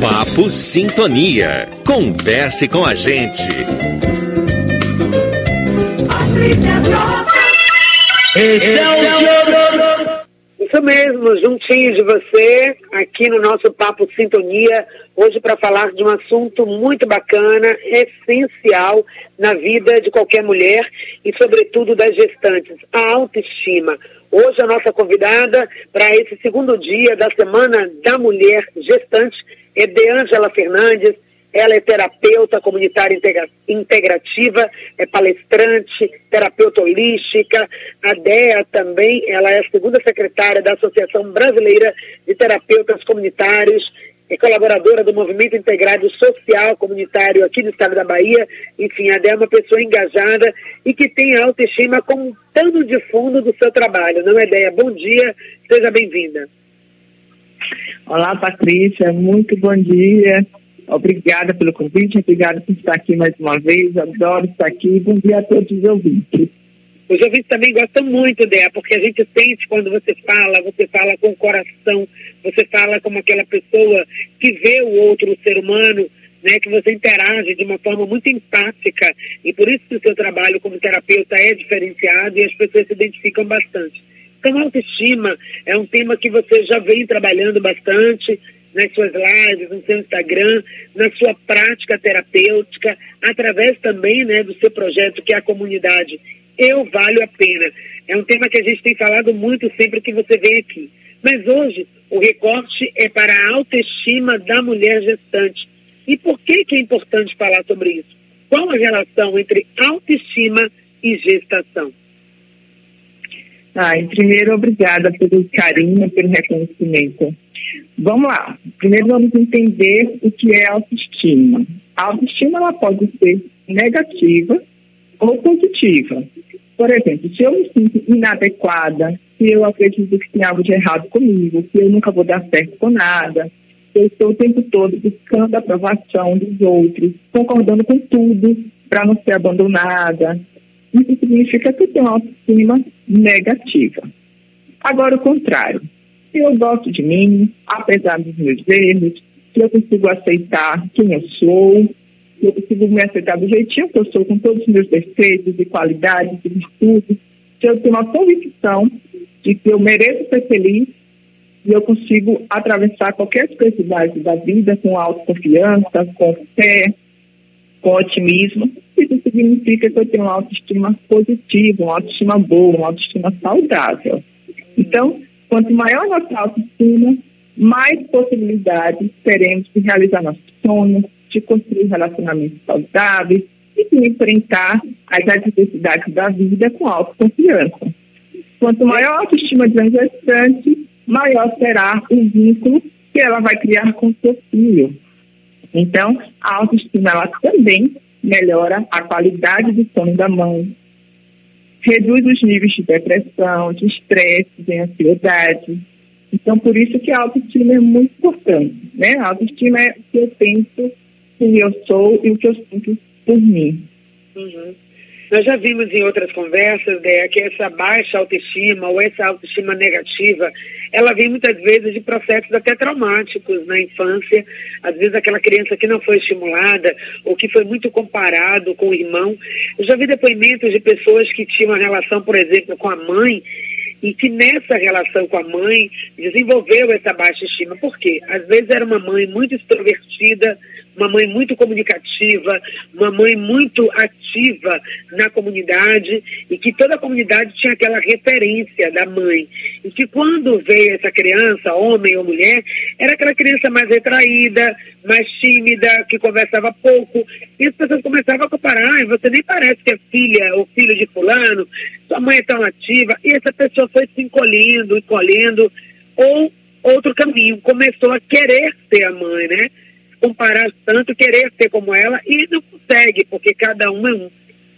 Papo Sintonia. Converse com a gente. Isso mesmo, juntinho de você, aqui no nosso Papo Sintonia, hoje para falar de um assunto muito bacana, essencial na vida de qualquer mulher e, sobretudo, das gestantes, a autoestima. Hoje a nossa convidada para esse segundo dia da Semana da Mulher Gestante é Deângela Fernandes. Ela é terapeuta comunitária integra integrativa, é palestrante, terapeuta holística. A DEA também, ela é a segunda secretária da Associação Brasileira de Terapeutas Comunitários é colaboradora do Movimento Integrado Social Comunitário aqui do estado da Bahia. Enfim, a Dé é uma pessoa engajada e que tem a autoestima como pano de fundo do seu trabalho, não é, Déia? Bom dia, seja bem-vinda. Olá, Patrícia, muito bom dia. Obrigada pelo convite, obrigada por estar aqui mais uma vez, adoro estar aqui. Bom dia a todos os ouvintes. Os ouvintes também gostam muito dela, porque a gente sente quando você fala, você fala com o coração, você fala como aquela pessoa que vê o outro ser humano, né, que você interage de uma forma muito empática. E por isso que o seu trabalho como terapeuta é diferenciado e as pessoas se identificam bastante. Então, autoestima é um tema que você já vem trabalhando bastante nas suas lives, no seu Instagram, na sua prática terapêutica, através também né, do seu projeto que é a comunidade eu valho a pena. É um tema que a gente tem falado muito sempre que você vem aqui. Mas hoje o recorte é para a autoestima da mulher gestante. E por que, que é importante falar sobre isso? Qual a relação entre autoestima e gestação? Ah, primeiro, obrigada pelo carinho, pelo reconhecimento. Vamos lá. Primeiro, vamos entender o que é autoestima. A autoestima ela pode ser negativa ou positiva. Por exemplo, se eu me sinto inadequada, se eu acredito que tem algo de errado comigo, que eu nunca vou dar certo com nada, eu estou o tempo todo buscando a aprovação dos outros, concordando com tudo para não ser abandonada. Isso significa que eu tenho uma autoestima negativa. Agora, o contrário. Se eu gosto de mim, apesar dos meus erros, se eu consigo aceitar quem eu sou, eu consigo me aceitar do jeitinho que eu sou, com todos os meus defeitos e qualidades e virtudes, se eu tenho uma convicção de que eu mereço ser feliz e eu consigo atravessar qualquer adversidade da vida com autoconfiança, com fé, com otimismo, isso significa que eu tenho uma autoestima positiva, uma autoestima boa, uma autoestima saudável. Então, quanto maior a nossa autoestima, mais possibilidades teremos de realizar nossos sonhos, de construir relacionamentos saudáveis e de enfrentar as adversidades da vida com autoconfiança. Quanto maior a autoestima de uma gestante, maior será o vínculo que ela vai criar com o seu filho. Então, a autoestima ela também melhora a qualidade do sono da mãe, reduz os níveis de depressão, de estresse, de ansiedade. Então, por isso que a autoestima é muito importante. Né? A autoestima é o que eu penso quem eu sou e o que eu sinto por mim. Uhum. Nós já vimos em outras conversas, Dea, que essa baixa autoestima ou essa autoestima negativa, ela vem muitas vezes de processos até traumáticos na infância. Às vezes aquela criança que não foi estimulada ou que foi muito comparado com o irmão. Eu já vi depoimentos de pessoas que tinham uma relação, por exemplo, com a mãe e que nessa relação com a mãe desenvolveu essa baixa estima. Por quê? Às vezes era uma mãe muito extrovertida, uma mãe muito comunicativa, uma mãe muito ativa na comunidade e que toda a comunidade tinha aquela referência da mãe. E que quando veio essa criança, homem ou mulher, era aquela criança mais retraída, mais tímida, que conversava pouco. E as pessoas começavam a comparar, ah, você nem parece que é filha ou filho de fulano, sua mãe é tão ativa. E essa pessoa foi se encolhendo, encolhendo, ou outro caminho, começou a querer ser a mãe, né? Comparar tanto, querer ser como ela e não consegue, porque cada um é um.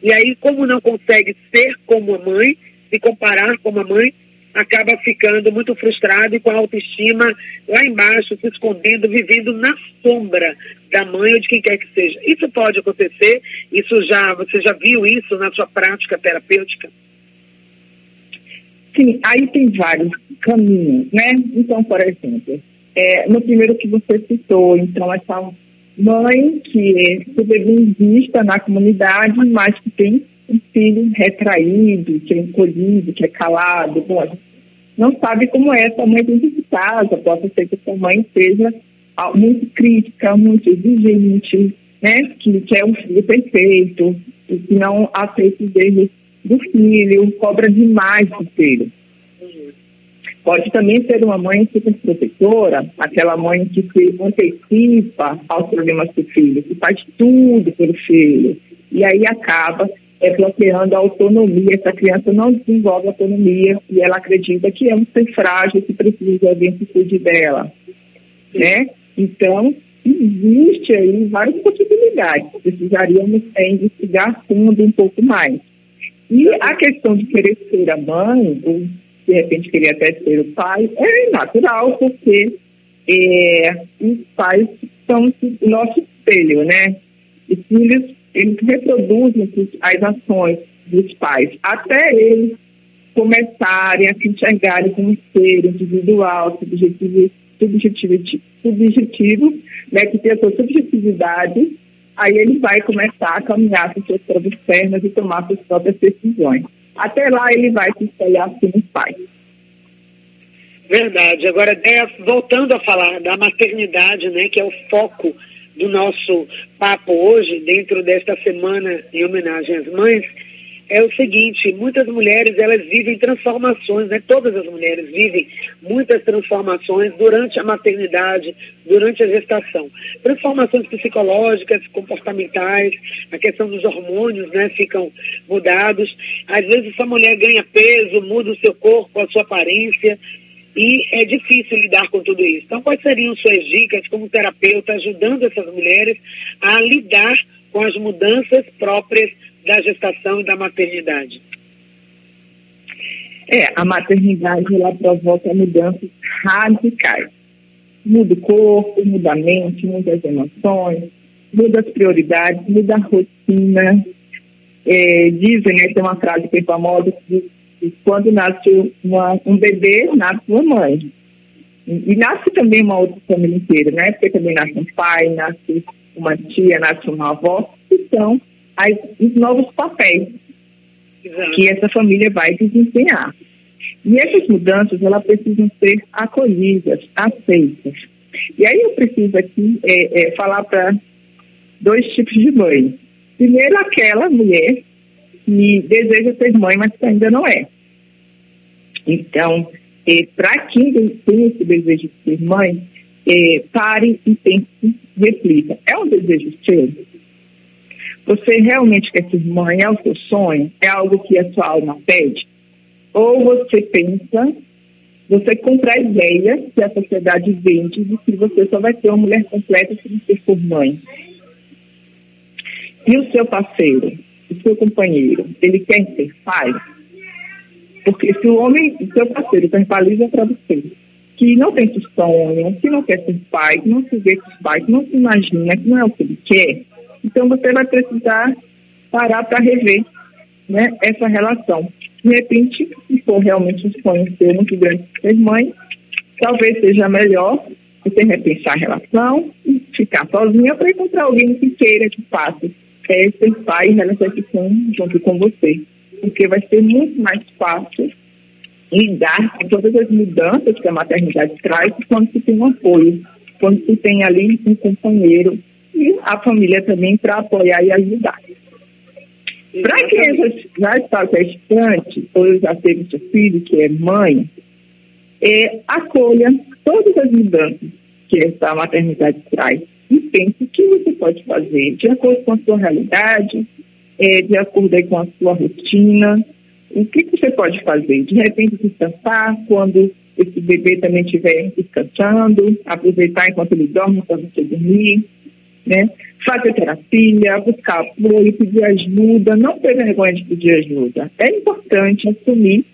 E aí, como não consegue ser como a mãe, se comparar como a mãe, acaba ficando muito frustrado e com a autoestima lá embaixo, se escondendo, vivendo na sombra da mãe ou de quem quer que seja. Isso pode acontecer? Isso já, você já viu isso na sua prática terapêutica? Sim, aí tem vários caminhos, né? Então, por exemplo, é, no primeiro que você citou, então essa mãe que se bem vista na comunidade, mas que tem um filho retraído, que é encolhido, que é calado, bom, não sabe como é essa mãe dentro de casa, pode ser que essa mãe seja ah, muito crítica, muito exigente, né, que quer um filho perfeito, que não aceita os erros do filho, cobra demais do filho. Pode também ser uma mãe super protetora, aquela mãe que se antecipa aos problemas do filho, que faz tudo pelo filho, e aí acaba é, bloqueando a autonomia. Essa criança não desenvolve autonomia e ela acredita que é um ser frágil, que precisa de alguém que cuide dela. Né? Então, existe aí várias possibilidades. Precisaríamos é, investigar fundo um pouco mais. E a questão de querer ser a mãe, ou de repente querer até ser o pai, é natural, porque é, os pais são o nosso espelho, né? Os filhos, eles reproduzem as ações dos pais, até eles começarem a se enxergarem como ser individual, subjetivo, subjetivo, subjetivo né, que tem a sua subjetividade aí ele vai começar a caminhar com suas próprias pernas e tomar suas próprias decisões. Até lá ele vai se espelhar assim pai. Verdade. Agora, voltando a falar da maternidade, né, que é o foco do nosso papo hoje, dentro desta semana em homenagem às mães, é o seguinte, muitas mulheres elas vivem transformações, né? Todas as mulheres vivem muitas transformações durante a maternidade, durante a gestação. Transformações psicológicas, comportamentais, a questão dos hormônios, né, ficam mudados. Às vezes essa mulher ganha peso, muda o seu corpo, a sua aparência, e é difícil lidar com tudo isso. Então, quais seriam suas dicas como terapeuta ajudando essas mulheres a lidar com as mudanças próprias da gestação e da maternidade? É, a maternidade ela provoca mudanças radicais. Muda o corpo, muda a mente, muda as emoções, muda as prioridades, muda a rotina. É, dizem, né, tem uma frase que é famosa que diz quando nasce uma, um bebê, nasce uma mãe. E, e nasce também uma outra família inteira, né? Porque também nasce um pai, nasce uma tia, nasce uma avó. Então, as, os novos papéis Exato. que essa família vai desempenhar. E essas mudanças, elas precisam ser acolhidas, aceitas. E aí eu preciso aqui é, é, falar para dois tipos de mãe. Primeiro, aquela mulher que deseja ser mãe, mas que ainda não é. Então, é, para quem tem esse desejo de ser mãe, é, pare e pense, reflita. É um desejo seu? Você realmente quer ser mãe? É o seu sonho? É algo que a sua alma pede? Ou você pensa, você compra a ideia que a sociedade vende de que você só vai ter uma mulher completa se você for mãe? E o seu parceiro, o seu companheiro, ele quer ser pai? Porque se o homem, o seu parceiro, verbaliza para você que não tem sonho, que não quer ser pai, que não se vê com pai, que não se imagina, que não é o que ele quer, então você vai precisar parar para rever né, essa relação. De repente, se for realmente um sonho ser muito grande ser mãe, talvez seja melhor você repensar a relação e ficar sozinha para encontrar alguém que queira que faça é, ser pai e relação junto com você. Porque vai ser muito mais fácil lidar com todas as mudanças que a maternidade traz quando se tem um apoio, quando se tem ali um companheiro e a família também para apoiar e ajudar. Para quem já está gestante ou já teve seu filho que é mãe, é, acolha todas as mudanças que essa maternidade traz e pense o que você pode fazer de acordo com a sua realidade, é, de acordo com a sua rotina. O que, que você pode fazer? De repente descansar quando esse bebê também estiver descansando, aproveitar enquanto ele dorme para você dormir né? Fazer terapia, buscar apoio, pedir ajuda, não ter vergonha de pedir ajuda. É importante assumir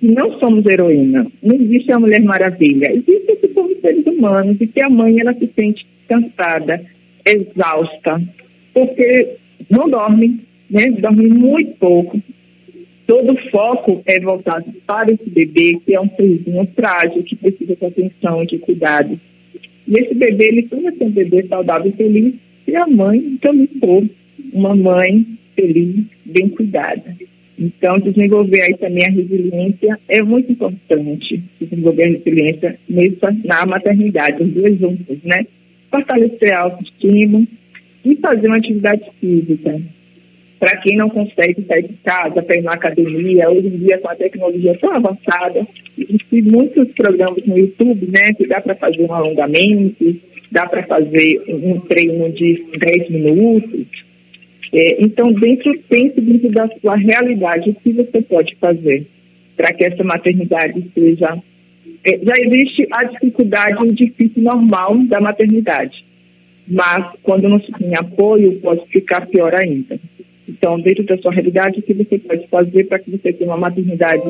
que não somos heroína, não existe a Mulher Maravilha, existe que somos seres humanos e que a mãe ela se sente cansada, exausta, porque não dorme, né? Dorme muito pouco. Todo o foco é voltado para esse bebê, que é um serzinho frágil, que precisa de atenção, de cuidado E esse bebê, ele só vai ser um bebê saudável e feliz se a mãe também for uma mãe feliz, bem cuidada. Então, desenvolver aí também a resiliência é muito importante, desenvolver a resiliência mesmo na maternidade, os dois juntos, né? Fortalecer a autoestima e fazer uma atividade física. Para quem não consegue sair de casa para ir na academia, hoje em dia com a tecnologia tão avançada, existem muitos programas no YouTube, né, que dá para fazer um alongamento, dá para fazer um treino de 10 minutos, é, então, dentro, pense dentro da sua realidade, o que você pode fazer para que essa maternidade seja. É, já existe a dificuldade, o difícil normal da maternidade, mas quando não se tem apoio, pode ficar pior ainda. Então, dentro da sua realidade, o que você pode fazer para que você tenha uma maternidade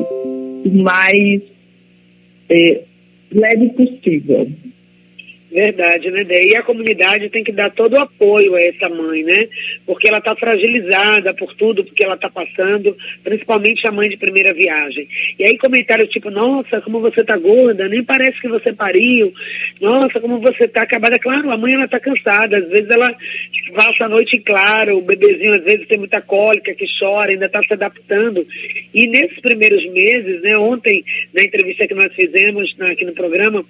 mais é, leve possível? Verdade, né, Dé? E a comunidade tem que dar todo o apoio a essa mãe, né? Porque ela está fragilizada por tudo que ela está passando, principalmente a mãe de primeira viagem. E aí comentários tipo, nossa, como você está gorda, nem parece que você pariu, nossa, como você está acabada. Claro, a mãe ela está cansada, às vezes ela passa a noite em claro, o bebezinho às vezes tem muita cólica, que chora, ainda está se adaptando. E nesses primeiros meses, né, ontem, na entrevista que nós fizemos aqui no programa,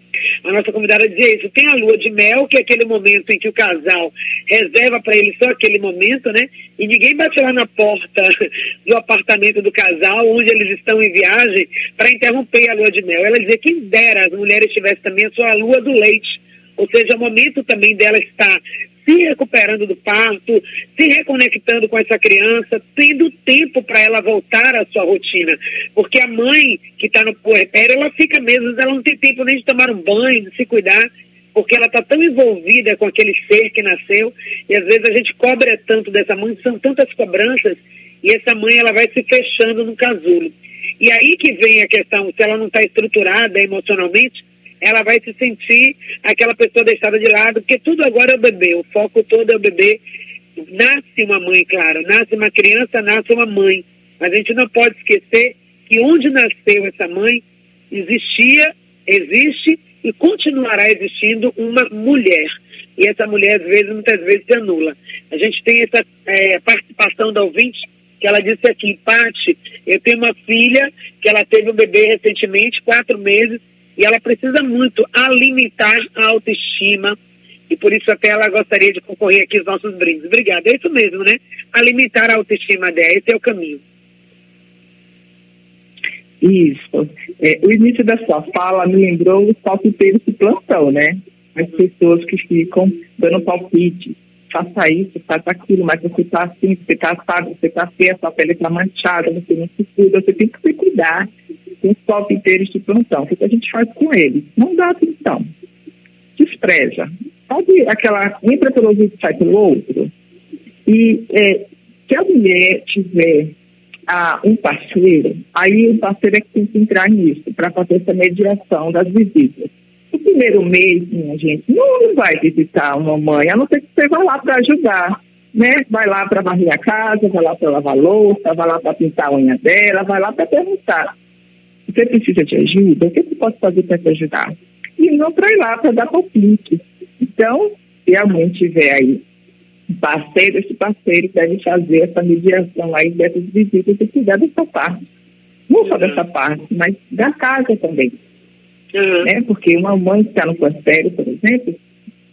a nossa convidada dizia isso, tem a lua de mel, que é aquele momento em que o casal reserva para ele só aquele momento, né? E ninguém bate lá na porta do apartamento do casal, onde eles estão em viagem, para interromper a lua de mel. Ela dizia, quem dera as mulheres tivessem também a sua lua do leite. Ou seja, o momento também dela estar se recuperando do parto, se reconectando com essa criança, tendo tempo para ela voltar à sua rotina. Porque a mãe que está no puerpério, ela fica mesmo, ela não tem tempo nem de tomar um banho, de se cuidar porque ela está tão envolvida com aquele ser que nasceu, e às vezes a gente cobra tanto dessa mãe, são tantas cobranças, e essa mãe ela vai se fechando no casulo. E aí que vem a questão, se ela não está estruturada emocionalmente, ela vai se sentir aquela pessoa deixada de lado, porque tudo agora é o bebê, o foco todo é o bebê. Nasce uma mãe, claro, nasce uma criança, nasce uma mãe. Mas a gente não pode esquecer que onde nasceu essa mãe, existia, existe e continuará existindo uma mulher. E essa mulher, às vezes, muitas vezes, se anula. A gente tem essa é, participação da ouvinte, que ela disse aqui, Pati, eu tenho uma filha que ela teve um bebê recentemente, quatro meses, e ela precisa muito alimentar a autoestima, e por isso até ela gostaria de concorrer aqui aos nossos brindes. Obrigada. É isso mesmo, né? Alimentar a autoestima dela, esse é o caminho. Isso. É, o início da sua fala me lembrou os palpiteiros de plantão, né? As pessoas que ficam dando palpite. Faça isso, faça aquilo, mas você está assim, você está assado, você está feia, sua pele está manchada, você não se cuida, você tem que se cuidar com os palpiteiros de plantão. O que a gente faz com eles? Não dá atenção. Despreza. Sabe aquela, entra pelo ouvido e sai pelo outro? E é, se a mulher tiver a um parceiro, aí o parceiro é que tem que entrar nisso para fazer essa mediação das visitas. O primeiro mês, minha gente, não vai visitar uma mãe, a não ser que você vá lá para ajudar, né? Vai lá para varrer a casa, vai lá para lavar louça, vai lá para pintar a unha dela, vai lá para perguntar. Você precisa de ajuda? O que eu posso fazer para te ajudar? E não para ir lá para dar palpite. Então, se a mãe tiver aí parceiro, esse parceiro deve fazer essa mediação aí dessas visitas e cuidar dessa parte. Não só dessa parte, mas da casa também. Uhum. Né? Porque uma mãe que está no puerpério, por exemplo,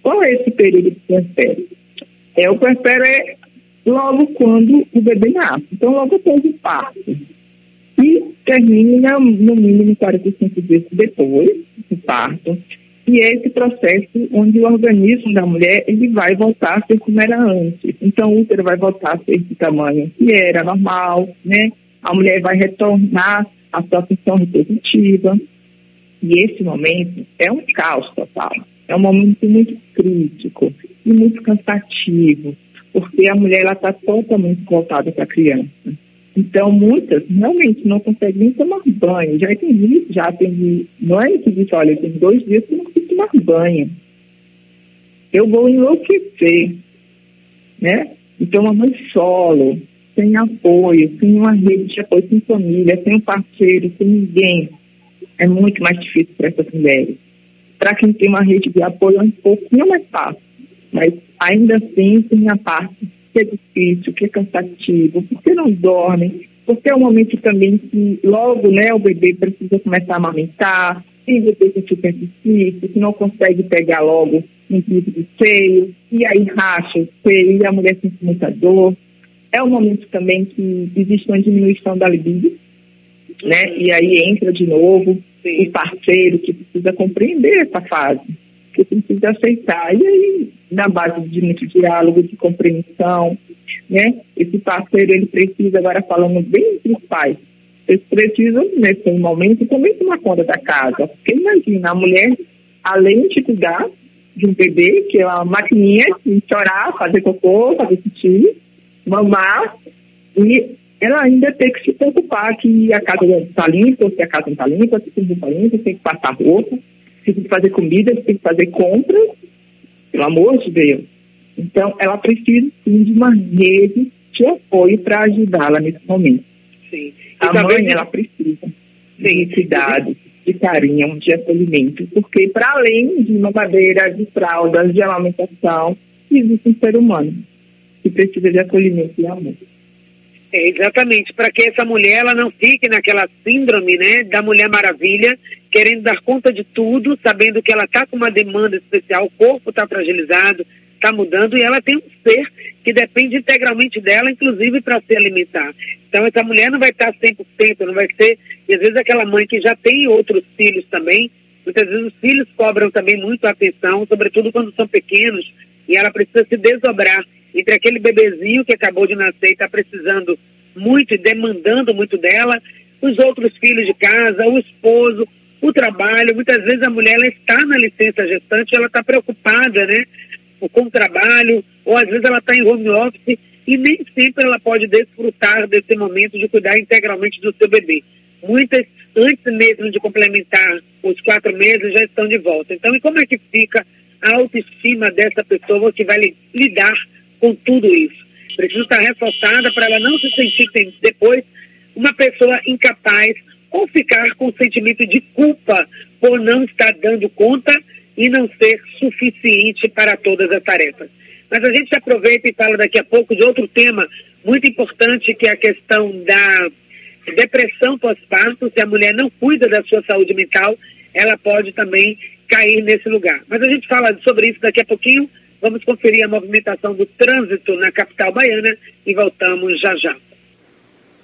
qual é esse período de puerpério? É, o puerpério é logo quando o bebê nasce, então logo após o parto. E termina no mínimo 45 dias depois do parto. E é esse processo onde o organismo da mulher ele vai voltar a ser como era antes. Então, o útero vai voltar a ser de tamanho que era normal, né? A mulher vai retornar à sua função reprodutiva. E esse momento é um caos total. É um momento muito crítico e muito cansativo, porque a mulher está totalmente voltada para a criança. Então, muitas realmente não conseguem tomar banho. Já atendi, já atendi mãe que disse, olha, tem dois dias que não consigo tomar banho. Eu vou enlouquecer, né? Então, uma mãe solo, sem apoio, sem uma rede de apoio, sem família, sem um parceiro, sem ninguém, é muito mais difícil para essas mulheres. Para quem tem uma rede de apoio é um pouquinho mais fácil, mas ainda assim tem a parte que é difícil, que é cansativo, porque não dormem, porque é um momento também que logo né, o bebê precisa começar a amamentar, e o bebê super difícil, que não consegue pegar logo um tipo de seio, e aí racha o seio, e a mulher sente muita dor. É um momento também que existe uma diminuição da libido, né? E aí entra de novo Sim. o parceiro que precisa compreender essa fase, que precisa aceitar. E aí, na base de muito diálogo, de compreensão, né? Esse parceiro, ele precisa, agora falando bem entre os pais, eles precisam, nesse momento, também tomar conta da casa. Porque imagina, a mulher, além de cuidar de um bebê, que é uma maquininha de chorar, fazer cocô, fazer xixi, mamar, e ela ainda tem que se preocupar que a casa está limpa, se a casa não está limpa, se não está limpa, tem que passar roupa, se tem que fazer comida, se tem que fazer compras, pelo amor de Deus. Então, ela precisa sim de uma rede de apoio para ajudá-la nesse momento. Sim. A mãe, ela precisa sim. de cuidado, de carinho, de acolhimento, porque para além de mamadeira, de fraldas, de amamentação, existe um ser humano que precisa de acolhimento e amor. É, exatamente, para que essa mulher ela não fique naquela síndrome né, da Mulher Maravilha, querendo dar conta de tudo, sabendo que ela está com uma demanda especial, o corpo está fragilizado, está mudando e ela tem um ser que depende integralmente dela, inclusive para se alimentar. Então essa mulher não vai estar 100%, não vai ser, e às vezes aquela mãe que já tem outros filhos também, muitas vezes os filhos cobram também muito atenção, sobretudo quando são pequenos, e ela precisa se desdobrar entre aquele bebezinho que acabou de nascer e está precisando muito e demandando muito dela, os outros filhos de casa, o esposo, o trabalho. Muitas vezes a mulher ela está na licença gestante, ela está preocupada, né, com o trabalho, ou às vezes ela está em home office e nem sempre ela pode desfrutar desse momento de cuidar integralmente do seu bebê. Muitas, antes mesmo de complementar os quatro meses, já estão de volta. Então, e como é que fica a autoestima dessa pessoa que vai lidar com tudo isso. Precisa estar reforçada para ela não se sentir depois uma pessoa incapaz ou ficar com sentimento de culpa por não estar dando conta e não ser suficiente para todas as tarefas. Mas a gente aproveita e fala daqui a pouco de outro tema muito importante, que é a questão da depressão pós-parto. Se a mulher não cuida da sua saúde mental, ela pode também cair nesse lugar. Mas a gente fala sobre isso daqui a pouquinho. Vamos conferir a movimentação do trânsito na capital baiana e voltamos já já.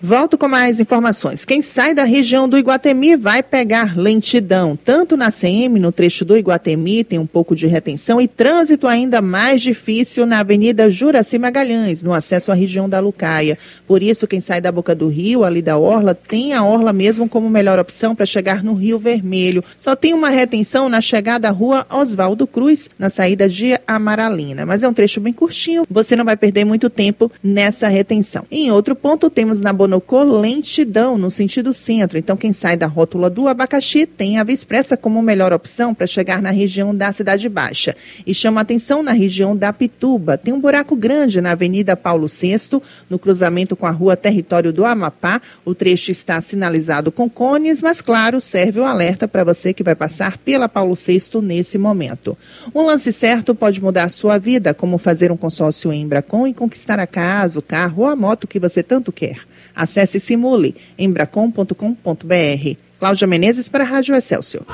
Volto com mais informações. Quem sai da região do Iguatemi vai pegar lentidão. Tanto na CM, no trecho do Iguatemi, tem um pouco de retenção e trânsito ainda mais difícil na Avenida Juraci Magalhães, no acesso à região da Lucaia. Por isso, quem sai da Boca do Rio, ali da Orla, tem a Orla mesmo como melhor opção para chegar no Rio Vermelho. Só tem uma retenção na chegada à rua Oswaldo Cruz, na saída de Amaralina. Mas é um trecho bem curtinho, você não vai perder muito tempo nessa retenção. Em outro ponto, temos na Bonocô lentidão no sentido centro. Então, quem sai da rótula do abacaxi tem a Via Expressa como melhor opção para chegar na região da Cidade Baixa. E chama atenção na região da Pituba. Tem um buraco grande na Avenida Paulo VI, no cruzamento com a rua Território do Amapá. O trecho está sinalizado com cones, mas, claro, serve o alerta para você que vai passar pela Paulo VI nesse momento. Um lance certo pode mudar a sua vida, como fazer um consórcio em Embracon e conquistar a casa, o carro ou a moto que você tanto quer. Acesse Simule embracom.com.br. Cláudia Menezes para a Rádio Excelsior.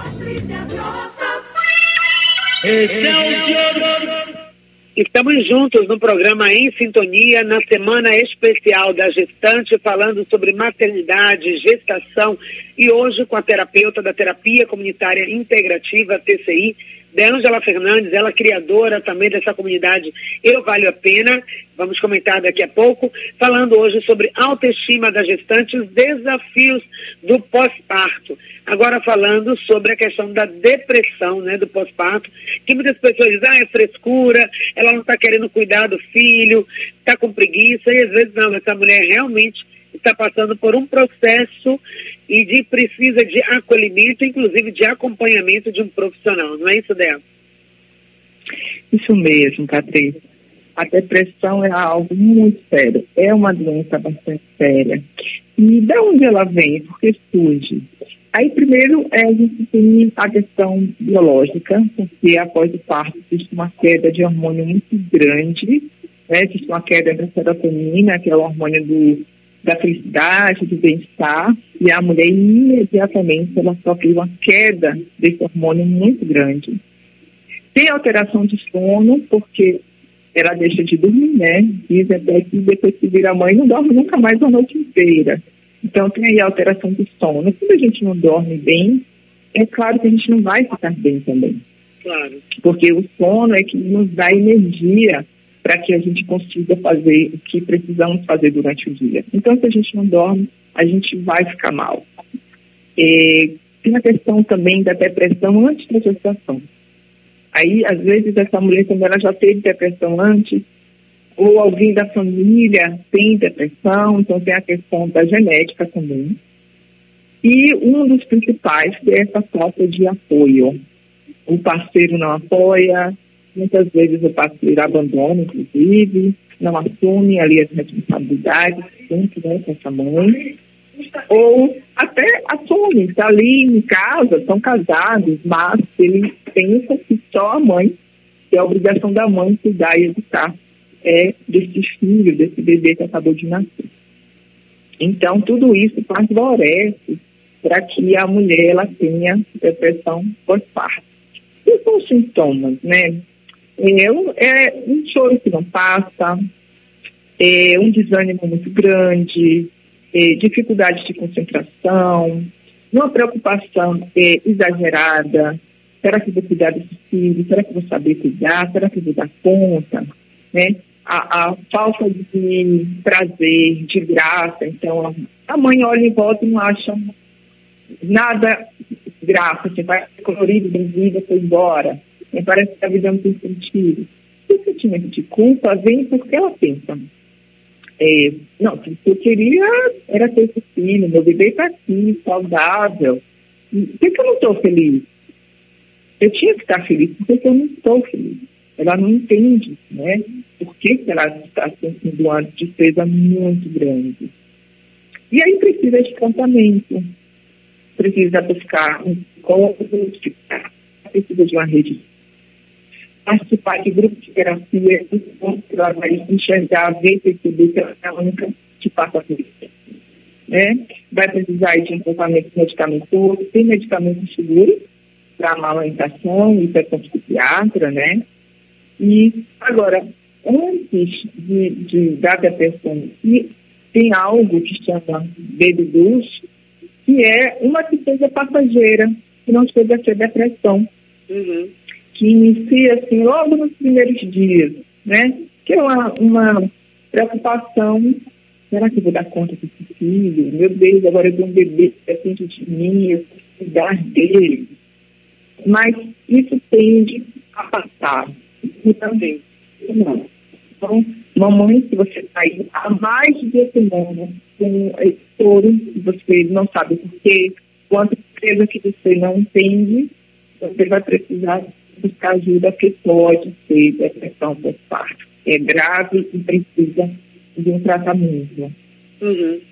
Estamos juntos no programa Em Sintonia, na semana especial da gestante, falando sobre maternidade, gestação e hoje com a terapeuta da Terapia Comunitária Integrativa, TCI, de Angela Fernandes, ela criadora também dessa comunidade Eu Valho a Pena. Vamos comentar daqui a pouco, falando hoje sobre autoestima da gestante, os desafios do pós-parto. Agora falando sobre a questão da depressão, né, do pós-parto, que muitas pessoas dizem, ah, é frescura, ela não está querendo cuidar do filho, está com preguiça, e às vezes não, essa mulher realmente está passando por um processo e de, precisa de acolhimento, inclusive de acompanhamento de um profissional, não é isso, Débora? Isso mesmo, Patrícia. A depressão é algo muito sério, é uma doença bastante séria. E de onde ela vem? Porque surge? Aí, primeiro, é, a gente tem a questão biológica, porque após o parto existe uma queda de hormônio muito grande, né? existe uma queda da serotonina, que é o hormônio do, da felicidade, do bem-estar, e a mulher imediatamente ela sofre uma queda desse hormônio muito grande. Tem alteração de sono, porque ela deixa de dormir, né? Diz até que depois que vira mãe não dorme nunca mais a noite inteira. Então tem aí alteração de sono. Quando a gente não dorme bem, é claro que a gente não vai ficar bem também. Claro. Porque o sono é que nos dá energia para que a gente consiga fazer o que precisamos fazer durante o dia. Então, se a gente não dorme, a gente vai ficar mal. É, tem a questão também da depressão antes da gestação. Aí, às vezes, essa mulher, quando ela já teve depressão antes, ou alguém da família tem depressão, então tem a questão da genética também. E um dos principais é essa falta de apoio. O parceiro não apoia, muitas vezes o parceiro abandona, inclusive, não assume ali as responsabilidades junto né, com essa mãe. Ou até assume, está ali em casa, estão casados, mas ele pensa que só a mãe, que é a obrigação da mãe cuidar e educar é desse filho, desse bebê que acabou de nascer. Então, tudo isso favorece para que a mulher ela tenha depressão pós-parto. E são os sintomas, né? É, é um choro que não passa, é um desânimo muito grande, é, dificuldade de concentração, uma preocupação é, exagerada. Será que vou cuidar desse filho? Será que vou saber cuidar? Será que vou dar conta? Né? a, a, falta de prazer, de graça. Então, a mãe olha em volta e não acha nada graça. Você vai colorido, bem-vinda, foi embora. E parece que vida não tem sentido. O sentimento de culpa vem porque ela pensa. É, não, o que eu queria era ter esse filho, meu bebê está aqui, saudável. Por que, que eu não estou feliz? Eu tinha que estar feliz, porque eu não estou feliz. Ela não entende, né? por que, que ela está sentindo uma despesa muito grande. E aí precisa de tratamento, precisa buscar um psicólogo, precisa de uma rede. Participar de grupo de terapia, ela vai enxergar, ver, perceber que ela é a única que passa por isso. Né? Vai precisar de um tratamento medicamentoso, tem medicamento seguro para amamentação, isso é com psiquiatra, né? E agora, antes de, de da depressão, tem algo que chama baby blues, que é uma tristeza passageira, que não chega a ser depressão, uhum. Que inicia assim logo nos primeiros dias, né? Que é uma, uma preocupação, será que eu vou dar conta desse filho? Meu Deus, agora eu tenho um bebê que depende de mim, eu preciso cuidar dele. Mas isso tende a passar. E também, não então, mamãe, se você está aí há mais de uma semana com esse touro, você não sabe por quê, quanto coisa que você não entende, você vai precisar buscar ajuda, que pode ser depressão pós-parto. É grave e precisa de um tratamento. Uhum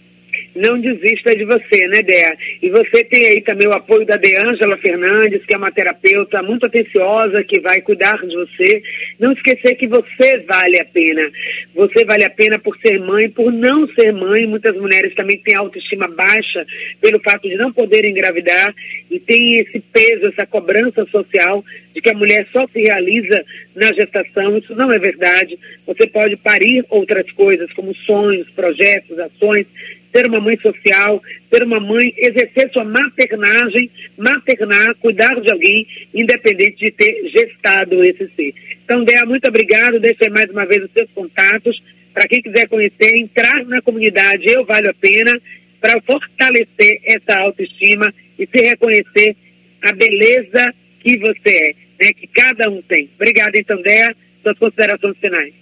não desista de você, né, Dea? E você tem aí também o apoio da Deângela Fernandes, que é uma terapeuta muito atenciosa, que vai cuidar de você. Não esquecer que você vale a pena. Você vale a pena por ser mãe, por não ser mãe. Muitas mulheres também têm autoestima baixa pelo fato de não poderem engravidar e tem esse peso, essa cobrança social de que a mulher só se realiza na gestação. Isso não é verdade. Você pode parir outras coisas, como sonhos, projetos, ações ser uma mãe social, ser uma mãe, exercer sua maternagem, maternar, cuidar de alguém, independente de ter gestado esse ser. Então, Dea, muito obrigado. Deixe mais uma vez os seus contatos. Para quem quiser conhecer, entrar na comunidade Eu Valho a Pena, para fortalecer essa autoestima e se reconhecer a beleza que você é, né, que cada um tem. Obrigada, então, Dea. Suas considerações finais.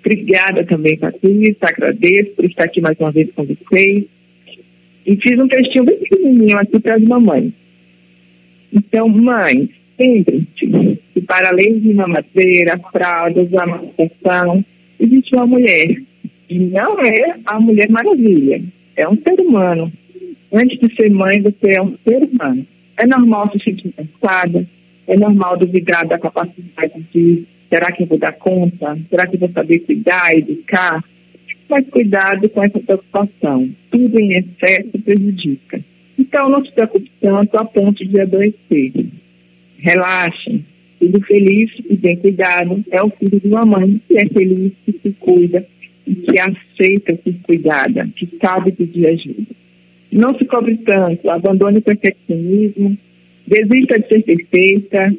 Obrigada também, Patrícia, agradeço por estar aqui mais uma vez com vocês. E fiz um textinho bem pequenininho aqui para as mamães. Então, mães, lembrem-se que para além de mamadeira, fraldas, amamentação, existe uma mulher. E não é a Mulher Maravilha, é um ser humano Antes de ser mãe, você é um ser humano. É normal se sentir cansada, é normal duvidar da capacidade de será que eu vou dar conta? Será que eu vou saber cuidar, educar? Mas cuidado com essa preocupação. Tudo em excesso prejudica. Então não se preocupe tanto a ponto de adoecer. Relaxem. Filho feliz e bem cuidado é o filho de uma mãe que é feliz, que se cuida e que aceita ser cuidada, que sabe pedir ajuda. Não se cobre tanto, abandone o perfeccionismo, desista de ser perfeita,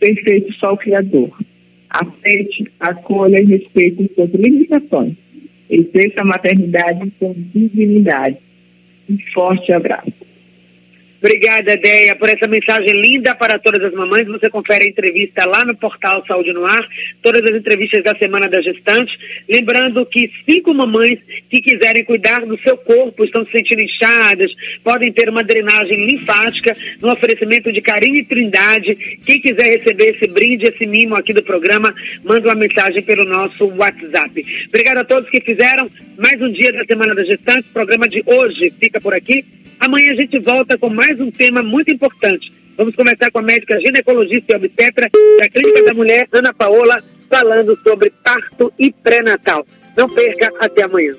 perfeito só o Criador. Aceite, acolha e respeite suas limitações. Exerça a maternidade com dignidade. Um forte abraço. Obrigada, Deia, por essa mensagem linda para todas as mamães. Você confere a entrevista lá no portal Saúde no Ar, todas as entrevistas da Semana da Gestante. Lembrando que cinco mamães que quiserem cuidar do seu corpo, estão se sentindo inchadas, podem ter uma drenagem linfática no oferecimento de Carinho e Trindade. Quem quiser receber esse brinde, esse mimo aqui do programa, manda uma mensagem pelo nosso WhatsApp. Obrigada a todos que fizeram mais um dia da Semana da Gestante. O programa de hoje fica por aqui. Amanhã a gente volta com mais um tema muito importante. Vamos conversar com a médica ginecologista e obstetra da Clínica da Mulher, Ana Paola, falando sobre parto e pré-natal. Não perca, até amanhã.